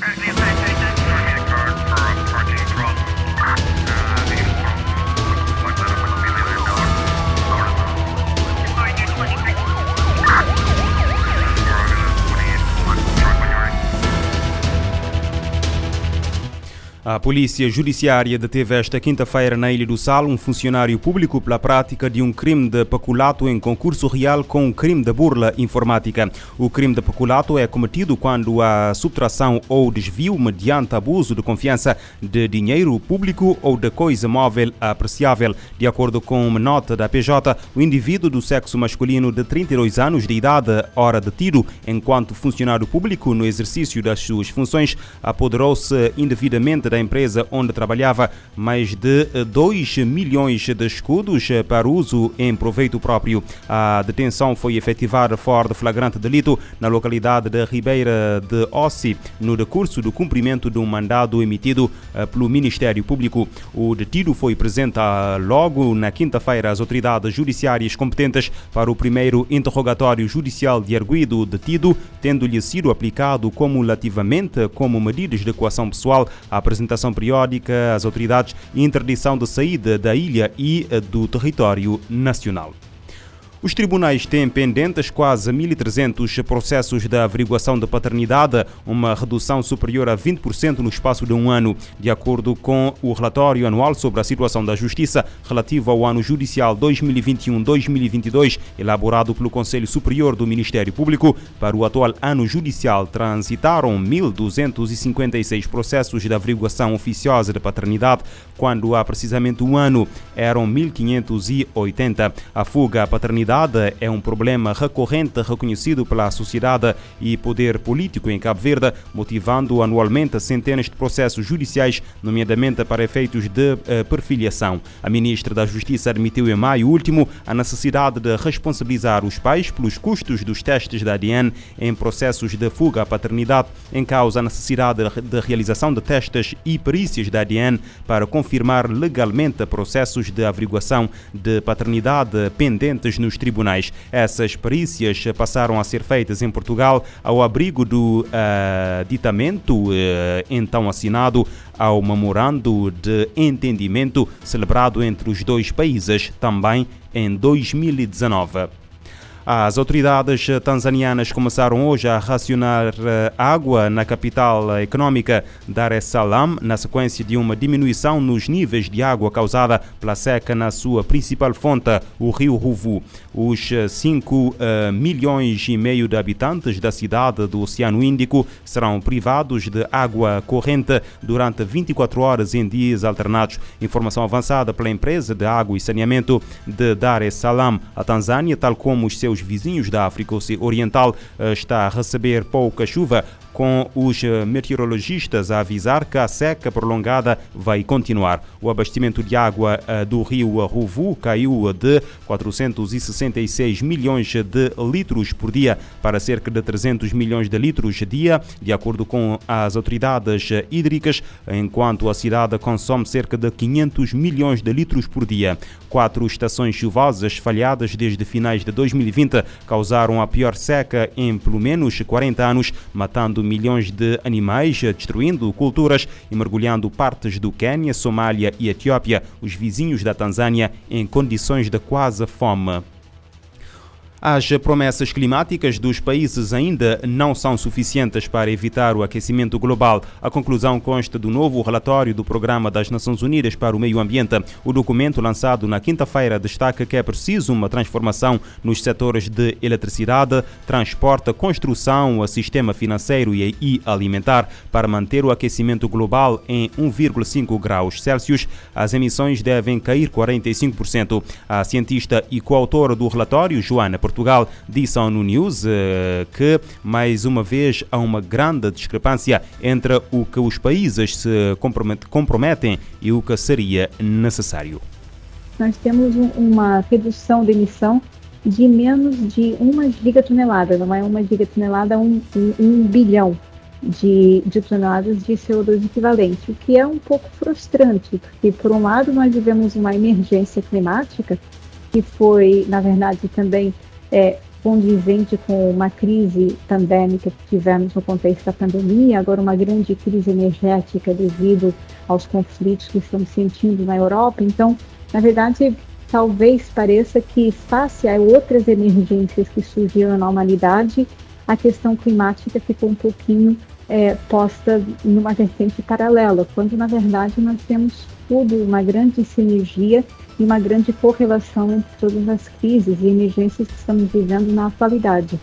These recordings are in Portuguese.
Currently A Polícia Judiciária deteve esta quinta-feira na Ilha do Sal um funcionário público pela prática de um crime de peculato em concurso real com um crime de burla informática. O crime de peculato é cometido quando há subtração ou desvio mediante abuso de confiança de dinheiro público ou de coisa móvel apreciável. De acordo com uma nota da PJ, o indivíduo do sexo masculino de 32 anos de idade, hora detido enquanto funcionário público no exercício das suas funções, apoderou-se indevidamente da empresa onde trabalhava mais de 2 milhões de escudos para uso em proveito próprio. A detenção foi efetivada fora de flagrante delito na localidade de Ribeira de Ossi, no decurso do cumprimento de um mandado emitido eh, pelo Ministério Público. O detido foi presente logo na quinta-feira às autoridades judiciárias competentes para o primeiro interrogatório judicial de arguido detido, tendo-lhe sido aplicado cumulativamente como medidas de coação pessoal a apresentação periódica às autoridades e interdição de saída da ilha e eh, do território nacional. Os tribunais têm pendentes quase 1.300 processos de averiguação de paternidade, uma redução superior a 20% no espaço de um ano, de acordo com o relatório anual sobre a situação da Justiça relativo ao ano judicial 2021-2022, elaborado pelo Conselho Superior do Ministério Público. Para o atual ano judicial, transitaram 1.256 processos de averiguação oficiosa de paternidade, quando há precisamente um ano eram 1.580. A fuga à paternidade é um problema recorrente reconhecido pela sociedade e poder político em Cabo Verde, motivando anualmente centenas de processos judiciais, nomeadamente para efeitos de uh, perfiliação. A ministra da Justiça admitiu em maio último a necessidade de responsabilizar os pais pelos custos dos testes da ADN em processos de fuga à paternidade, em causa a necessidade de realização de testes e perícias da ADN para confirmar legalmente processos de averiguação de paternidade pendentes nos tribunais. Essas perícias passaram a ser feitas em Portugal ao abrigo do uh, ditamento uh, então assinado ao memorando de entendimento celebrado entre os dois países também em 2019. As autoridades tanzanianas começaram hoje a racionar eh, água na capital econômica Dar es Salaam, na sequência de uma diminuição nos níveis de água causada pela seca na sua principal fonte, o rio Ruvu. Os 5 uh, eh, milhões e meio de habitantes da cidade do Oceano Índico serão privados de água corrente durante 24 horas em dias alternados. Informação avançada pela empresa de água e saneamento de Dar es Salaam. A Tanzânia, tal como os seus seus vizinhos da África Oriental eh, está a receber pouca chuva com os eh, meteorologistas a avisar que a seca prolongada vai continuar. O abastecimento de água eh, do rio Ruvu caiu de 466 milhões de litros por dia para cerca de 300 milhões de litros dia, de acordo com as autoridades hídricas, enquanto a cidade consome cerca de 500 milhões de litros por dia. Quatro estações chuvosas falhadas desde finais de 2020 causaram a pior seca em pelo menos 40 anos, matando milhões de animais, destruindo culturas e mergulhando partes do Quênia, Somália e Etiópia, os vizinhos da Tanzânia, em condições de quase fome. As promessas climáticas dos países ainda não são suficientes para evitar o aquecimento global. A conclusão consta do novo relatório do Programa das Nações Unidas para o Meio Ambiente. O documento, lançado na quinta-feira, destaca que é preciso uma transformação nos setores de eletricidade, transporte, construção, sistema financeiro e alimentar para manter o aquecimento global em 1,5 graus Celsius. As emissões devem cair 45%. A cientista e coautora do relatório, Joana Portugal disse ao News uh, que, mais uma vez, há uma grande discrepância entre o que os países se comprometem e o que seria necessário. Nós temos uma redução de emissão de menos de uma gigatonelada, não é uma gigatonelada, um, um, um bilhão de, de, toneladas de CO2 equivalente, o que é um pouco frustrante, porque, por um lado, nós vivemos uma emergência climática, que foi, na verdade, também é, condizente com uma crise pandêmica que tivemos no contexto da pandemia, agora uma grande crise energética devido aos conflitos que estamos sentindo na Europa. Então, na verdade, talvez pareça que, face a outras emergências que surgiram na humanidade, a questão climática ficou um pouquinho é, posta numa vertente paralela, quando na verdade nós temos tudo, uma grande sinergia e uma grande correlação entre todas as crises e emergências que estamos vivendo na atualidade.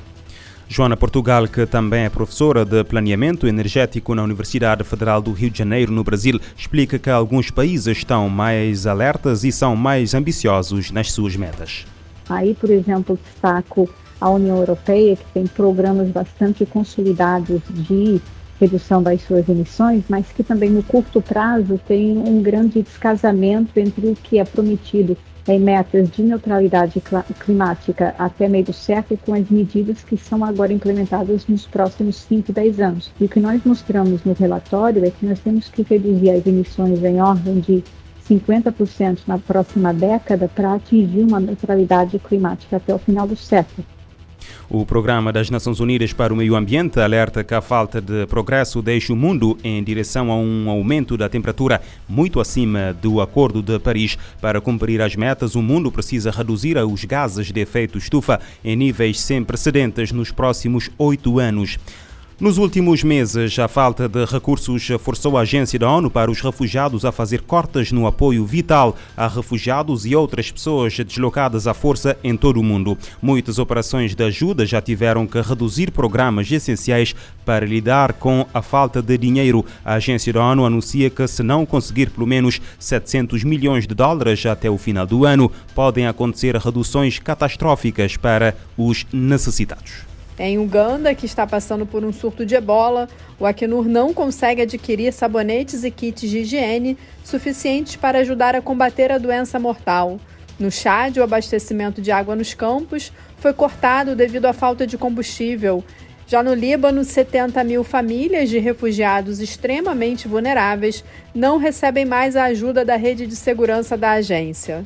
Joana Portugal, que também é professora de planeamento energético na Universidade Federal do Rio de Janeiro, no Brasil, explica que alguns países estão mais alertas e são mais ambiciosos nas suas metas. Aí, por exemplo, destaco a União Europeia, que tem programas bastante consolidados de redução das suas emissões, mas que também no curto prazo tem um grande descasamento entre o que é prometido em metas de neutralidade climática até meio do século com as medidas que são agora implementadas nos próximos 5, 10 anos. E o que nós mostramos no relatório é que nós temos que reduzir as emissões em ordem de 50% na próxima década para atingir uma neutralidade climática até o final do século. O Programa das Nações Unidas para o Meio Ambiente alerta que a falta de progresso deixa o mundo em direção a um aumento da temperatura muito acima do Acordo de Paris. Para cumprir as metas, o mundo precisa reduzir os gases de efeito estufa em níveis sem precedentes nos próximos oito anos. Nos últimos meses, a falta de recursos forçou a Agência da ONU para os Refugiados a fazer cortes no apoio vital a refugiados e outras pessoas deslocadas à força em todo o mundo. Muitas operações de ajuda já tiveram que reduzir programas essenciais para lidar com a falta de dinheiro. A Agência da ONU anuncia que, se não conseguir pelo menos 700 milhões de dólares até o final do ano, podem acontecer reduções catastróficas para os necessitados. Em Uganda, que está passando por um surto de ebola, o Acnur não consegue adquirir sabonetes e kits de higiene suficientes para ajudar a combater a doença mortal. No Chad, o abastecimento de água nos campos foi cortado devido à falta de combustível. Já no Líbano, 70 mil famílias de refugiados extremamente vulneráveis não recebem mais a ajuda da rede de segurança da agência.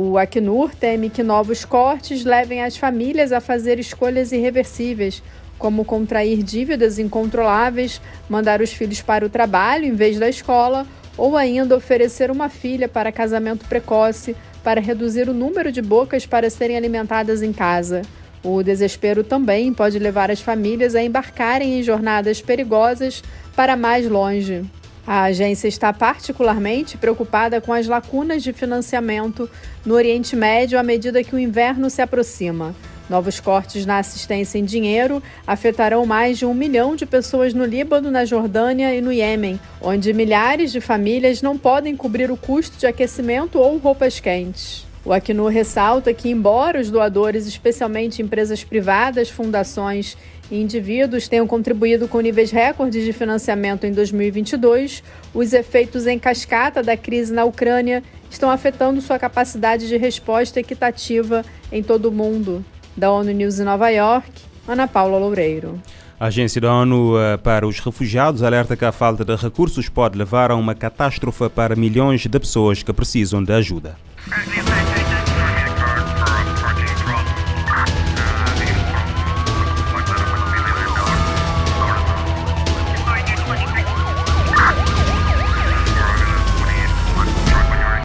O Acnur teme que novos cortes levem as famílias a fazer escolhas irreversíveis, como contrair dívidas incontroláveis, mandar os filhos para o trabalho em vez da escola, ou ainda oferecer uma filha para casamento precoce para reduzir o número de bocas para serem alimentadas em casa. O desespero também pode levar as famílias a embarcarem em jornadas perigosas para mais longe. A agência está particularmente preocupada com as lacunas de financiamento no Oriente Médio à medida que o inverno se aproxima. Novos cortes na assistência em dinheiro afetarão mais de um milhão de pessoas no Líbano, na Jordânia e no Iêmen, onde milhares de famílias não podem cobrir o custo de aquecimento ou roupas quentes. O Acnur ressalta que, embora os doadores, especialmente empresas privadas, fundações e indivíduos tenham contribuído com níveis recordes de financiamento em 2022, os efeitos em cascata da crise na Ucrânia estão afetando sua capacidade de resposta equitativa em todo o mundo. Da ONU News em Nova York, Ana Paula Loureiro. A Agência da ONU eh, para os Refugiados alerta que a falta de recursos pode levar a uma catástrofe para milhões de pessoas que precisam de ajuda.